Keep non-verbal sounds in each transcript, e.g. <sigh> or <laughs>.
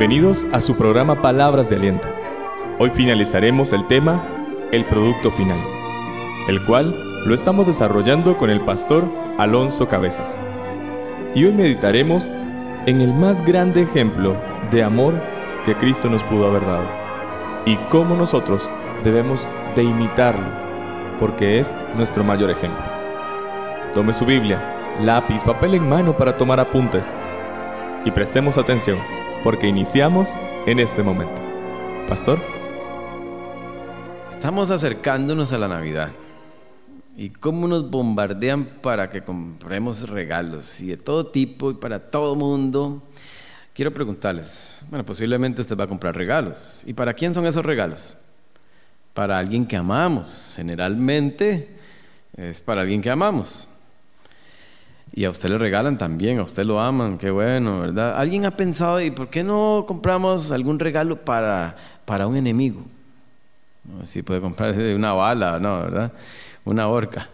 Bienvenidos a su programa Palabras de Aliento. Hoy finalizaremos el tema El Producto Final, el cual lo estamos desarrollando con el pastor Alonso Cabezas. Y hoy meditaremos en el más grande ejemplo de amor que Cristo nos pudo haber dado y cómo nosotros debemos de imitarlo, porque es nuestro mayor ejemplo. Tome su Biblia, lápiz, papel en mano para tomar apuntes y prestemos atención porque iniciamos en este momento. Pastor. Estamos acercándonos a la Navidad. ¿Y cómo nos bombardean para que compremos regalos? Y de todo tipo y para todo mundo. Quiero preguntarles, bueno, posiblemente usted va a comprar regalos. ¿Y para quién son esos regalos? Para alguien que amamos. Generalmente es para alguien que amamos. Y a usted le regalan también, a usted lo aman, qué bueno, ¿verdad? ¿Alguien ha pensado, ¿y por qué no compramos algún regalo para, para un enemigo? Si puede comprar una bala, no, ¿verdad? Una horca.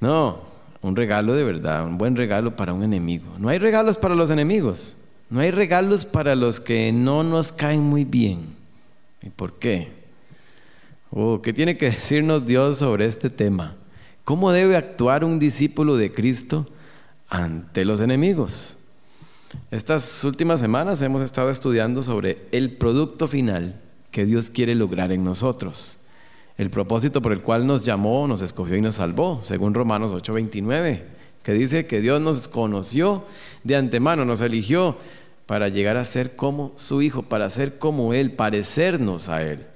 No, un regalo de verdad, un buen regalo para un enemigo. No hay regalos para los enemigos, no hay regalos para los que no nos caen muy bien. ¿Y por qué? Oh, ¿Qué tiene que decirnos Dios sobre este tema? ¿Cómo debe actuar un discípulo de Cristo? Ante los enemigos. Estas últimas semanas hemos estado estudiando sobre el producto final que Dios quiere lograr en nosotros. El propósito por el cual nos llamó, nos escogió y nos salvó, según Romanos 8:29, que dice que Dios nos conoció de antemano, nos eligió para llegar a ser como su Hijo, para ser como Él, parecernos a Él.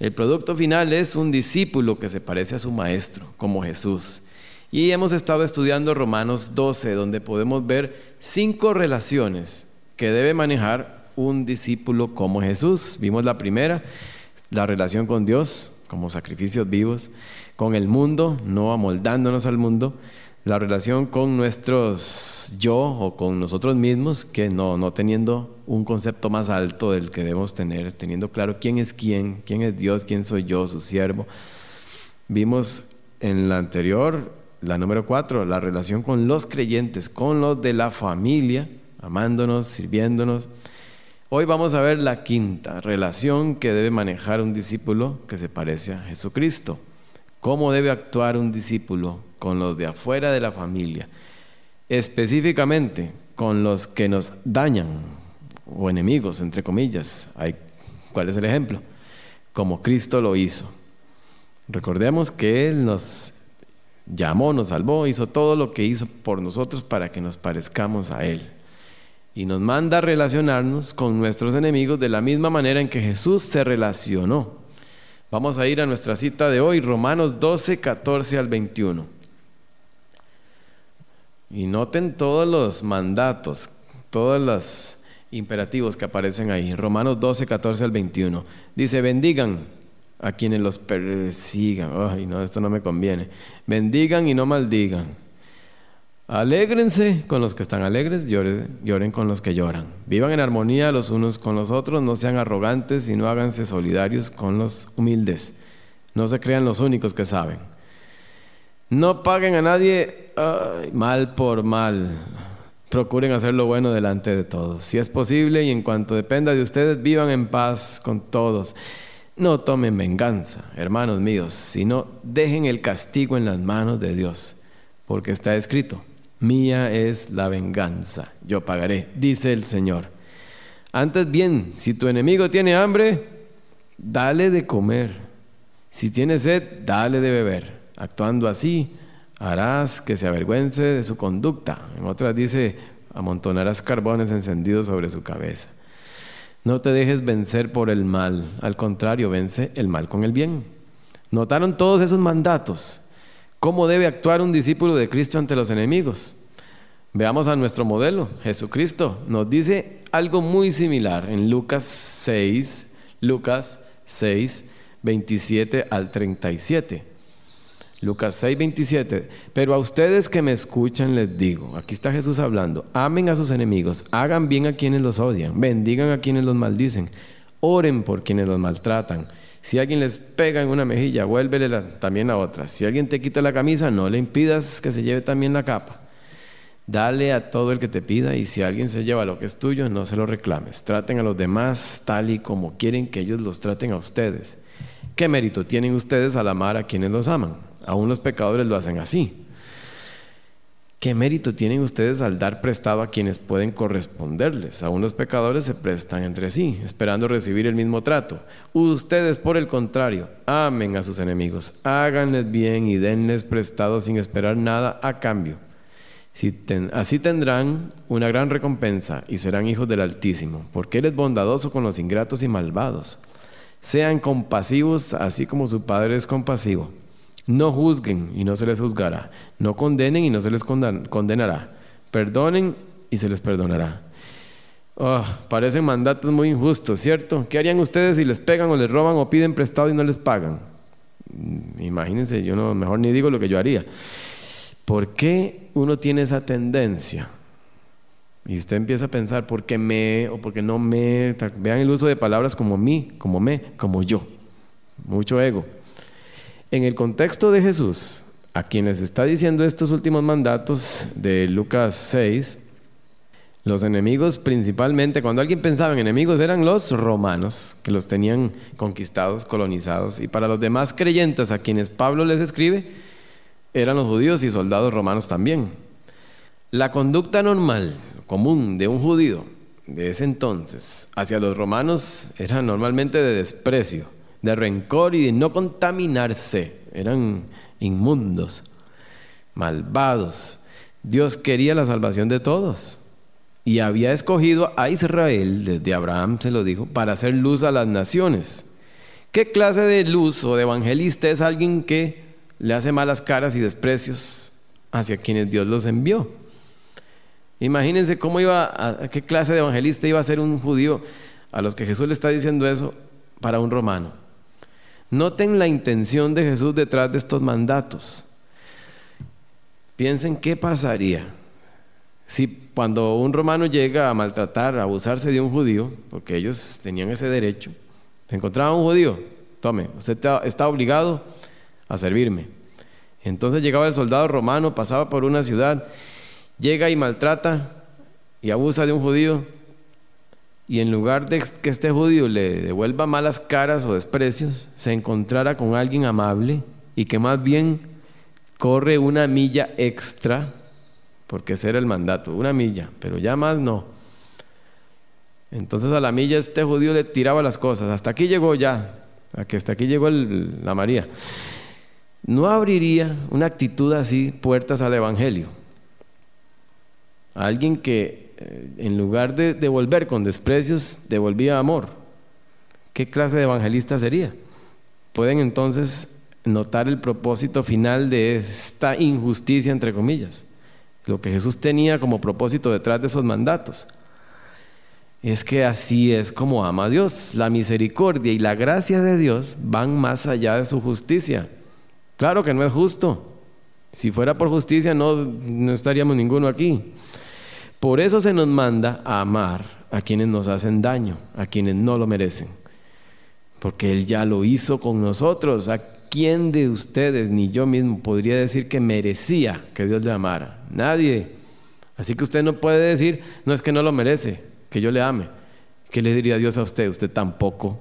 El producto final es un discípulo que se parece a su Maestro, como Jesús. Y hemos estado estudiando Romanos 12, donde podemos ver cinco relaciones que debe manejar un discípulo como Jesús. Vimos la primera, la relación con Dios como sacrificios vivos, con el mundo, no amoldándonos al mundo, la relación con nuestros yo o con nosotros mismos, que no, no teniendo un concepto más alto del que debemos tener, teniendo claro quién es quién, quién es Dios, quién soy yo, su siervo. Vimos en la anterior la número cuatro, la relación con los creyentes, con los de la familia, amándonos, sirviéndonos. Hoy vamos a ver la quinta relación que debe manejar un discípulo que se parece a Jesucristo. ¿Cómo debe actuar un discípulo con los de afuera de la familia? Específicamente con los que nos dañan o enemigos, entre comillas. ¿Cuál es el ejemplo? Como Cristo lo hizo. Recordemos que Él nos llamó, nos salvó, hizo todo lo que hizo por nosotros para que nos parezcamos a Él. Y nos manda a relacionarnos con nuestros enemigos de la misma manera en que Jesús se relacionó. Vamos a ir a nuestra cita de hoy, Romanos 12, 14 al 21. Y noten todos los mandatos, todos los imperativos que aparecen ahí. Romanos 12, 14 al 21. Dice, bendigan a quienes los persigan. Ay, no, esto no me conviene. Bendigan y no maldigan. Alégrense con los que están alegres, lloren, lloren, con los que lloran. Vivan en armonía los unos con los otros, no sean arrogantes y no háganse solidarios con los humildes. No se crean los únicos que saben. No paguen a nadie mal por mal. Procuren hacer lo bueno delante de todos. Si es posible y en cuanto dependa de ustedes, vivan en paz con todos. No tomen venganza, hermanos míos, sino dejen el castigo en las manos de Dios, porque está escrito, mía es la venganza, yo pagaré, dice el Señor. Antes bien, si tu enemigo tiene hambre, dale de comer. Si tiene sed, dale de beber. Actuando así, harás que se avergüence de su conducta. En otras dice, amontonarás carbones encendidos sobre su cabeza. No te dejes vencer por el mal, al contrario, vence el mal con el bien. ¿Notaron todos esos mandatos? ¿Cómo debe actuar un discípulo de Cristo ante los enemigos? Veamos a nuestro modelo, Jesucristo. Nos dice algo muy similar en Lucas 6, Lucas 6, 27 al 37. Lucas 6, 27. Pero a ustedes que me escuchan les digo, aquí está Jesús hablando, amen a sus enemigos, hagan bien a quienes los odian, bendigan a quienes los maldicen, oren por quienes los maltratan. Si alguien les pega en una mejilla, vuélvele también a otra. Si alguien te quita la camisa, no le impidas que se lleve también la capa. Dale a todo el que te pida y si alguien se lleva lo que es tuyo, no se lo reclames. Traten a los demás tal y como quieren que ellos los traten a ustedes. ¿Qué mérito tienen ustedes al amar a quienes los aman? Aún los pecadores lo hacen así. ¿Qué mérito tienen ustedes al dar prestado a quienes pueden corresponderles? Aún los pecadores se prestan entre sí, esperando recibir el mismo trato. Ustedes, por el contrario, amen a sus enemigos, háganles bien y denles prestado sin esperar nada a cambio. así tendrán una gran recompensa y serán hijos del Altísimo, porque Él es bondadoso con los ingratos y malvados. Sean compasivos así como su Padre es compasivo. No juzguen y no se les juzgará. No condenen y no se les condenará. Perdonen y se les perdonará. Oh, parecen mandatos muy injustos, ¿cierto? ¿Qué harían ustedes si les pegan o les roban o piden prestado y no les pagan? Mm, imagínense, yo no, mejor ni digo lo que yo haría. ¿Por qué uno tiene esa tendencia? Y usted empieza a pensar, ¿por qué me o por qué no me? Vean el uso de palabras como mí, como me, como yo. Mucho ego. En el contexto de Jesús, a quienes está diciendo estos últimos mandatos de Lucas 6, los enemigos principalmente, cuando alguien pensaba en enemigos, eran los romanos, que los tenían conquistados, colonizados, y para los demás creyentes a quienes Pablo les escribe, eran los judíos y soldados romanos también. La conducta normal, común de un judío de ese entonces hacia los romanos era normalmente de desprecio de rencor y de no contaminarse. Eran inmundos, malvados. Dios quería la salvación de todos y había escogido a Israel, desde Abraham se lo dijo, para hacer luz a las naciones. ¿Qué clase de luz o de evangelista es alguien que le hace malas caras y desprecios hacia quienes Dios los envió? Imagínense cómo iba, a, qué clase de evangelista iba a ser un judío a los que Jesús le está diciendo eso para un romano. Noten la intención de Jesús detrás de estos mandatos. Piensen qué pasaría si cuando un romano llega a maltratar, a abusarse de un judío, porque ellos tenían ese derecho, se encontraba un judío, tome, usted está obligado a servirme. Entonces llegaba el soldado romano, pasaba por una ciudad, llega y maltrata y abusa de un judío, y en lugar de que este judío le devuelva malas caras o desprecios, se encontrara con alguien amable y que más bien corre una milla extra, porque ese era el mandato, una milla, pero ya más no. Entonces a la milla este judío le tiraba las cosas, hasta aquí llegó ya, hasta aquí llegó la María. No abriría una actitud así puertas al Evangelio. Alguien que eh, en lugar de devolver con desprecios, devolvía amor. ¿Qué clase de evangelista sería? Pueden entonces notar el propósito final de esta injusticia, entre comillas. Lo que Jesús tenía como propósito detrás de esos mandatos. Es que así es como ama a Dios. La misericordia y la gracia de Dios van más allá de su justicia. Claro que no es justo. Si fuera por justicia no, no estaríamos ninguno aquí. Por eso se nos manda a amar a quienes nos hacen daño, a quienes no lo merecen. Porque Él ya lo hizo con nosotros. ¿A quién de ustedes, ni yo mismo, podría decir que merecía que Dios le amara? Nadie. Así que usted no puede decir, no es que no lo merece, que yo le ame. ¿Qué le diría Dios a usted? Usted tampoco.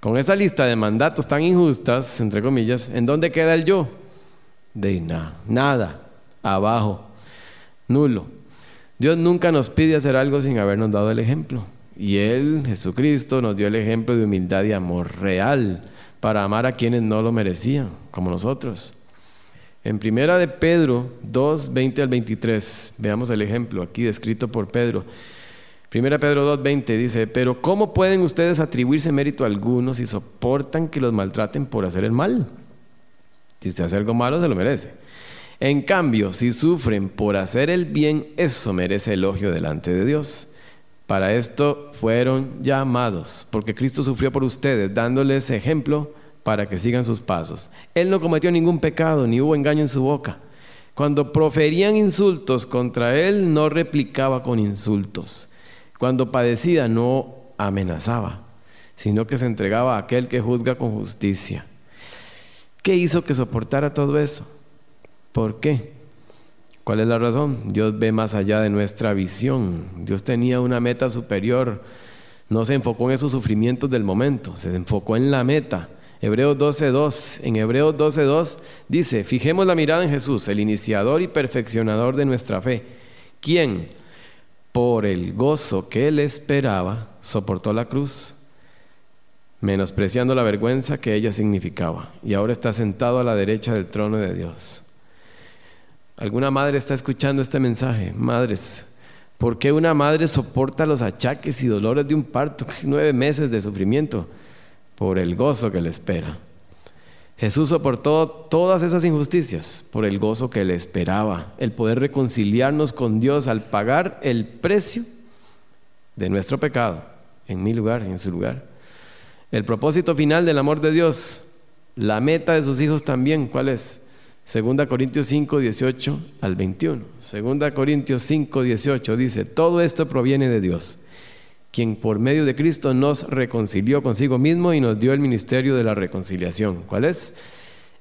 Con esa lista de mandatos tan injustas, entre comillas, ¿en dónde queda el yo? De nada, nada, abajo, nulo. Dios nunca nos pide hacer algo sin habernos dado el ejemplo. Y Él, Jesucristo, nos dio el ejemplo de humildad y amor real para amar a quienes no lo merecían, como nosotros. En primera de Pedro 2, 20 al 23, veamos el ejemplo aquí descrito por Pedro. Primera Pedro 2, 20 dice, pero ¿cómo pueden ustedes atribuirse mérito a algunos si soportan que los maltraten por hacer el mal? Si usted hace algo malo, se lo merece. En cambio, si sufren por hacer el bien, eso merece elogio delante de Dios. Para esto fueron llamados, porque Cristo sufrió por ustedes, dándoles ejemplo para que sigan sus pasos. Él no cometió ningún pecado, ni hubo engaño en su boca. Cuando proferían insultos contra él, no replicaba con insultos. Cuando padecía, no amenazaba, sino que se entregaba a aquel que juzga con justicia. ¿Qué hizo que soportara todo eso? ¿Por qué? ¿Cuál es la razón? Dios ve más allá de nuestra visión. Dios tenía una meta superior. No se enfocó en esos sufrimientos del momento, se enfocó en la meta. Hebreos 12.2. En Hebreos 12.2 dice, fijemos la mirada en Jesús, el iniciador y perfeccionador de nuestra fe, quien, por el gozo que él esperaba, soportó la cruz, menospreciando la vergüenza que ella significaba, y ahora está sentado a la derecha del trono de Dios. ¿Alguna madre está escuchando este mensaje? Madres, ¿por qué una madre soporta los achaques y dolores de un parto? <laughs> Nueve meses de sufrimiento por el gozo que le espera. Jesús soportó todas esas injusticias por el gozo que le esperaba, el poder reconciliarnos con Dios al pagar el precio de nuestro pecado en mi lugar en su lugar. El propósito final del amor de Dios, la meta de sus hijos también, ¿cuál es? 2 Corintios 5, 18 al 21. 2 Corintios 5, 18 dice, todo esto proviene de Dios, quien por medio de Cristo nos reconcilió consigo mismo y nos dio el ministerio de la reconciliación. ¿Cuál es?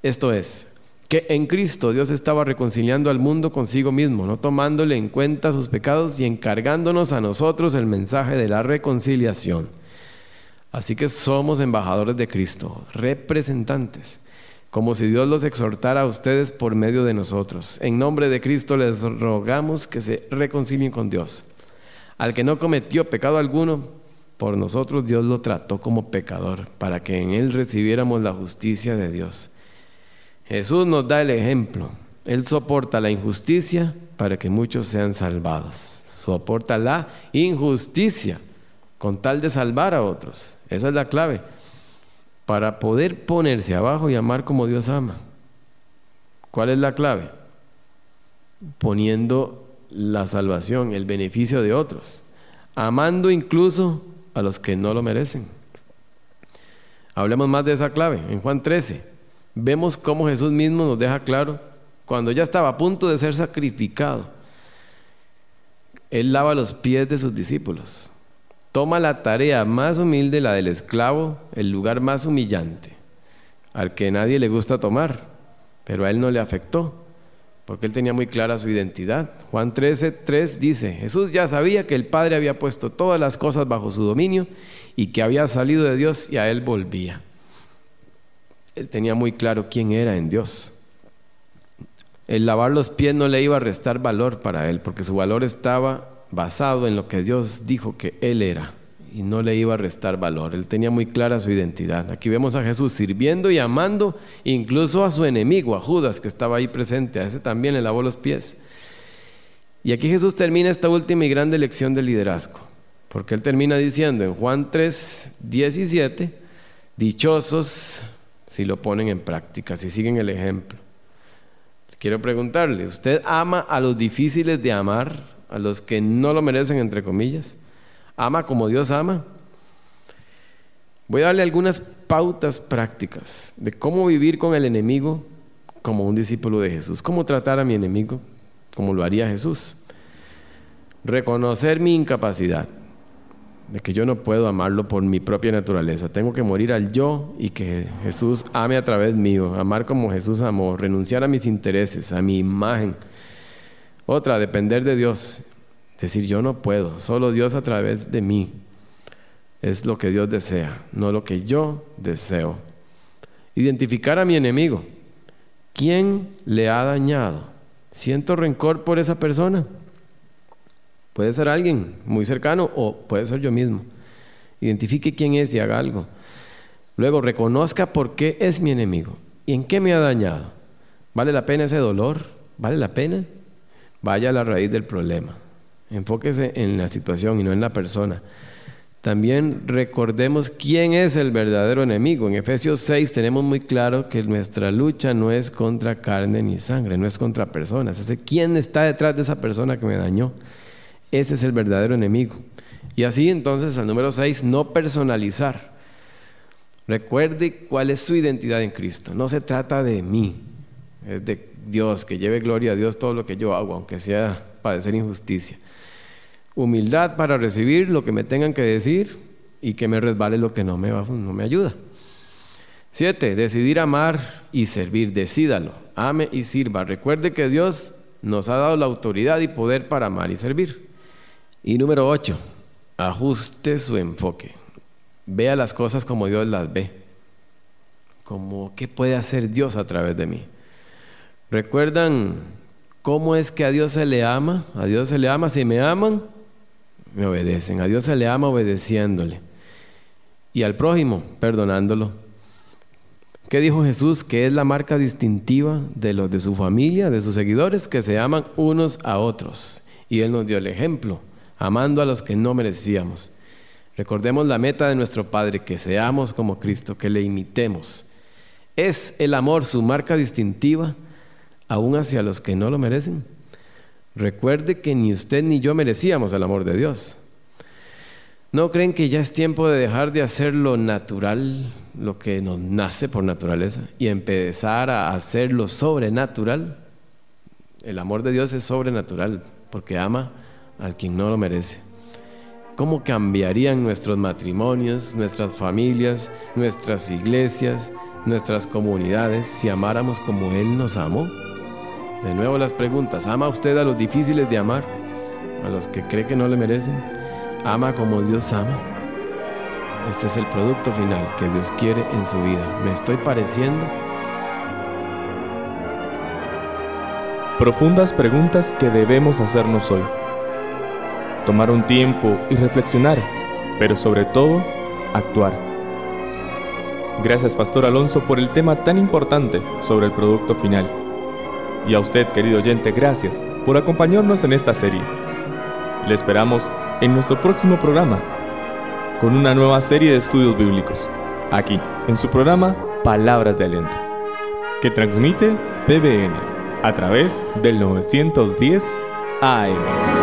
Esto es, que en Cristo Dios estaba reconciliando al mundo consigo mismo, no tomándole en cuenta sus pecados y encargándonos a nosotros el mensaje de la reconciliación. Así que somos embajadores de Cristo, representantes como si Dios los exhortara a ustedes por medio de nosotros. En nombre de Cristo les rogamos que se reconcilien con Dios. Al que no cometió pecado alguno, por nosotros Dios lo trató como pecador, para que en él recibiéramos la justicia de Dios. Jesús nos da el ejemplo. Él soporta la injusticia para que muchos sean salvados. Soporta la injusticia con tal de salvar a otros. Esa es la clave para poder ponerse abajo y amar como Dios ama. ¿Cuál es la clave? Poniendo la salvación, el beneficio de otros, amando incluso a los que no lo merecen. Hablemos más de esa clave. En Juan 13 vemos cómo Jesús mismo nos deja claro, cuando ya estaba a punto de ser sacrificado, Él lava los pies de sus discípulos toma la tarea más humilde, la del esclavo, el lugar más humillante, al que nadie le gusta tomar, pero a él no le afectó, porque él tenía muy clara su identidad. Juan 13, 3 dice, Jesús ya sabía que el Padre había puesto todas las cosas bajo su dominio y que había salido de Dios y a él volvía. Él tenía muy claro quién era en Dios. El lavar los pies no le iba a restar valor para él, porque su valor estaba basado en lo que Dios dijo que Él era y no le iba a restar valor. Él tenía muy clara su identidad. Aquí vemos a Jesús sirviendo y amando incluso a su enemigo, a Judas, que estaba ahí presente. A ese también le lavó los pies. Y aquí Jesús termina esta última y grande lección de liderazgo. Porque Él termina diciendo en Juan 3, 17, dichosos si lo ponen en práctica, si siguen el ejemplo. Quiero preguntarle, ¿usted ama a los difíciles de amar? A los que no lo merecen, entre comillas. Ama como Dios ama. Voy a darle algunas pautas prácticas de cómo vivir con el enemigo como un discípulo de Jesús. Cómo tratar a mi enemigo como lo haría Jesús. Reconocer mi incapacidad, de que yo no puedo amarlo por mi propia naturaleza. Tengo que morir al yo y que Jesús ame a través mío. Amar como Jesús amó. Renunciar a mis intereses, a mi imagen otra, depender de Dios. Decir, yo no puedo, solo Dios a través de mí. Es lo que Dios desea, no lo que yo deseo. Identificar a mi enemigo. ¿Quién le ha dañado? ¿Siento rencor por esa persona? Puede ser alguien muy cercano o puede ser yo mismo. Identifique quién es y haga algo. Luego reconozca por qué es mi enemigo y en qué me ha dañado. ¿Vale la pena ese dolor? ¿Vale la pena? Vaya a la raíz del problema. Enfóquese en la situación y no en la persona. También recordemos quién es el verdadero enemigo. En Efesios 6 tenemos muy claro que nuestra lucha no es contra carne ni sangre, no es contra personas. Es quién está detrás de esa persona que me dañó. Ese es el verdadero enemigo. Y así entonces al número 6, no personalizar. Recuerde cuál es su identidad en Cristo. No se trata de mí, es de Dios, que lleve gloria a Dios todo lo que yo hago, aunque sea padecer injusticia. Humildad para recibir lo que me tengan que decir y que me resbale lo que no me, no me ayuda. Siete, decidir amar y servir. Decídalo, ame y sirva. Recuerde que Dios nos ha dado la autoridad y poder para amar y servir. Y número 8, ajuste su enfoque. Vea las cosas como Dios las ve. Como qué puede hacer Dios a través de mí. ¿Recuerdan cómo es que a Dios se le ama? A Dios se le ama si me aman, me obedecen. A Dios se le ama obedeciéndole. Y al prójimo, perdonándolo. ¿Qué dijo Jesús? Que es la marca distintiva de los de su familia, de sus seguidores, que se aman unos a otros. Y Él nos dio el ejemplo, amando a los que no merecíamos. Recordemos la meta de nuestro Padre, que seamos como Cristo, que le imitemos. ¿Es el amor su marca distintiva aún hacia los que no lo merecen? Recuerde que ni usted ni yo merecíamos el amor de Dios. ¿No creen que ya es tiempo de dejar de hacer lo natural, lo que nos nace por naturaleza, y empezar a hacer lo sobrenatural? El amor de Dios es sobrenatural, porque ama al quien no lo merece. ¿Cómo cambiarían nuestros matrimonios, nuestras familias, nuestras iglesias, nuestras comunidades si amáramos como Él nos amó? De nuevo las preguntas. ¿Ama usted a los difíciles de amar? ¿A los que cree que no le merecen? ¿Ama como Dios ama? Este es el producto final que Dios quiere en su vida. ¿Me estoy pareciendo? Profundas preguntas que debemos hacernos hoy. Tomar un tiempo y reflexionar, pero sobre todo, actuar. Gracias Pastor Alonso por el tema tan importante sobre el producto final. Y a usted, querido oyente, gracias por acompañarnos en esta serie. Le esperamos en nuestro próximo programa con una nueva serie de estudios bíblicos, aquí, en su programa Palabras de Aliento, que transmite PBN a través del 910 AM.